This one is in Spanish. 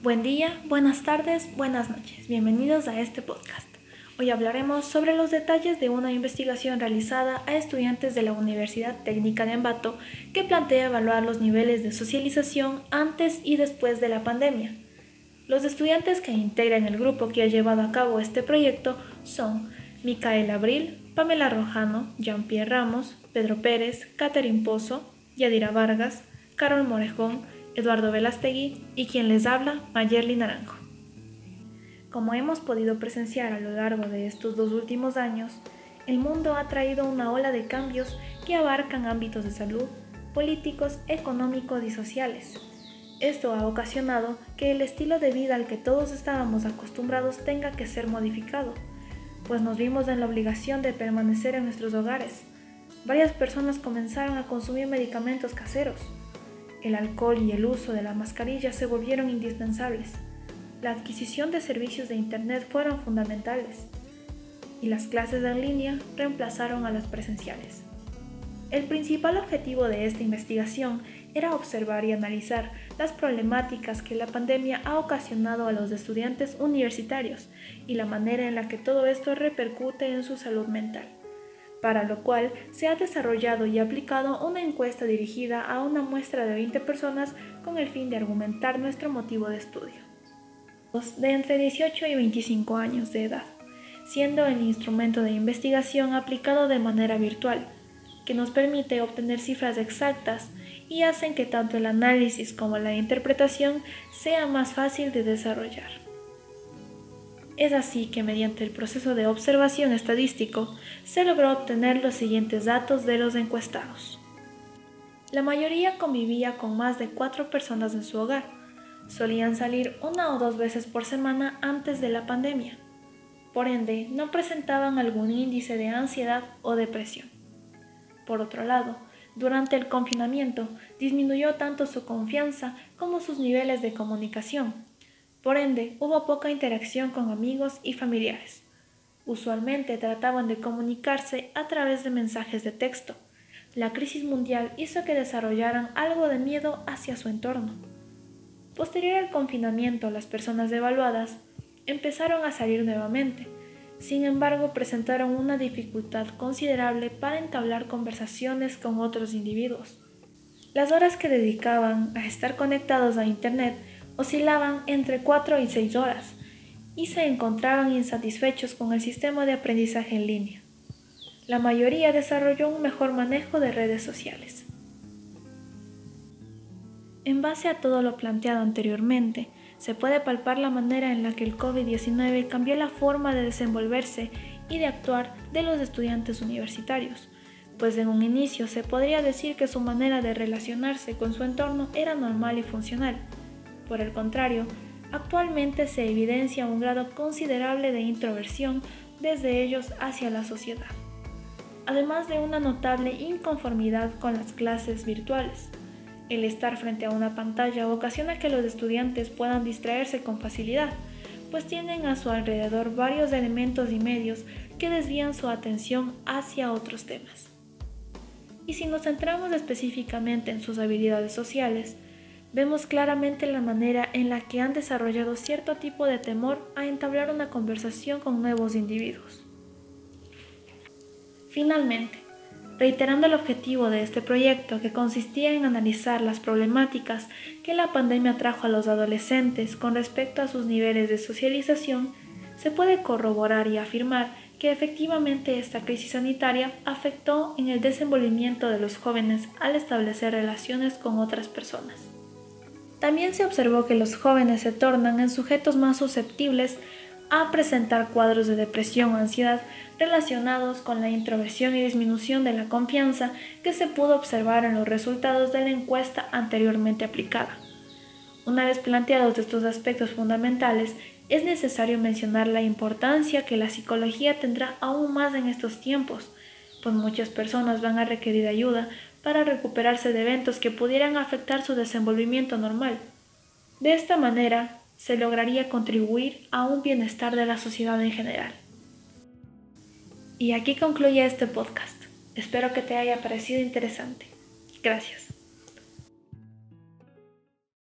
Buen día, buenas tardes, buenas noches. Bienvenidos a este podcast. Hoy hablaremos sobre los detalles de una investigación realizada a estudiantes de la Universidad Técnica de Ambato que plantea evaluar los niveles de socialización antes y después de la pandemia. Los estudiantes que integran el grupo que ha llevado a cabo este proyecto son Micaela Abril, Pamela Rojano, Jean-Pierre Ramos, Pedro Pérez, Catherine Pozo, Yadira Vargas, Carol Morejón, Eduardo Velastegui y quien les habla, Mayerly Naranjo. Como hemos podido presenciar a lo largo de estos dos últimos años, el mundo ha traído una ola de cambios que abarcan ámbitos de salud, políticos, económicos y sociales. Esto ha ocasionado que el estilo de vida al que todos estábamos acostumbrados tenga que ser modificado, pues nos vimos en la obligación de permanecer en nuestros hogares. Varias personas comenzaron a consumir medicamentos caseros, el alcohol y el uso de la mascarilla se volvieron indispensables. La adquisición de servicios de Internet fueron fundamentales y las clases en línea reemplazaron a las presenciales. El principal objetivo de esta investigación era observar y analizar las problemáticas que la pandemia ha ocasionado a los estudiantes universitarios y la manera en la que todo esto repercute en su salud mental para lo cual se ha desarrollado y aplicado una encuesta dirigida a una muestra de 20 personas con el fin de argumentar nuestro motivo de estudio. De entre 18 y 25 años de edad, siendo el instrumento de investigación aplicado de manera virtual, que nos permite obtener cifras exactas y hacen que tanto el análisis como la interpretación sea más fácil de desarrollar. Es así que mediante el proceso de observación estadístico se logró obtener los siguientes datos de los encuestados. La mayoría convivía con más de cuatro personas en su hogar. Solían salir una o dos veces por semana antes de la pandemia. Por ende, no presentaban algún índice de ansiedad o depresión. Por otro lado, durante el confinamiento disminuyó tanto su confianza como sus niveles de comunicación, por ende, hubo poca interacción con amigos y familiares. Usualmente trataban de comunicarse a través de mensajes de texto. La crisis mundial hizo que desarrollaran algo de miedo hacia su entorno. Posterior al confinamiento, las personas evaluadas empezaron a salir nuevamente. Sin embargo, presentaron una dificultad considerable para entablar conversaciones con otros individuos. Las horas que dedicaban a estar conectados a Internet oscilaban entre 4 y 6 horas y se encontraban insatisfechos con el sistema de aprendizaje en línea. La mayoría desarrolló un mejor manejo de redes sociales. En base a todo lo planteado anteriormente, se puede palpar la manera en la que el COVID-19 cambió la forma de desenvolverse y de actuar de los estudiantes universitarios, pues en un inicio se podría decir que su manera de relacionarse con su entorno era normal y funcional, por el contrario, actualmente se evidencia un grado considerable de introversión desde ellos hacia la sociedad, además de una notable inconformidad con las clases virtuales. El estar frente a una pantalla ocasiona que los estudiantes puedan distraerse con facilidad, pues tienen a su alrededor varios elementos y medios que desvían su atención hacia otros temas. Y si nos centramos específicamente en sus habilidades sociales, vemos claramente la manera en la que han desarrollado cierto tipo de temor a entablar una conversación con nuevos individuos. Finalmente, reiterando el objetivo de este proyecto que consistía en analizar las problemáticas que la pandemia trajo a los adolescentes con respecto a sus niveles de socialización, se puede corroborar y afirmar que efectivamente esta crisis sanitaria afectó en el desenvolvimiento de los jóvenes al establecer relaciones con otras personas. También se observó que los jóvenes se tornan en sujetos más susceptibles a presentar cuadros de depresión o ansiedad relacionados con la introversión y disminución de la confianza que se pudo observar en los resultados de la encuesta anteriormente aplicada. Una vez planteados estos aspectos fundamentales, es necesario mencionar la importancia que la psicología tendrá aún más en estos tiempos, pues muchas personas van a requerir ayuda para recuperarse de eventos que pudieran afectar su desenvolvimiento normal. De esta manera, se lograría contribuir a un bienestar de la sociedad en general. Y aquí concluye este podcast. Espero que te haya parecido interesante. Gracias.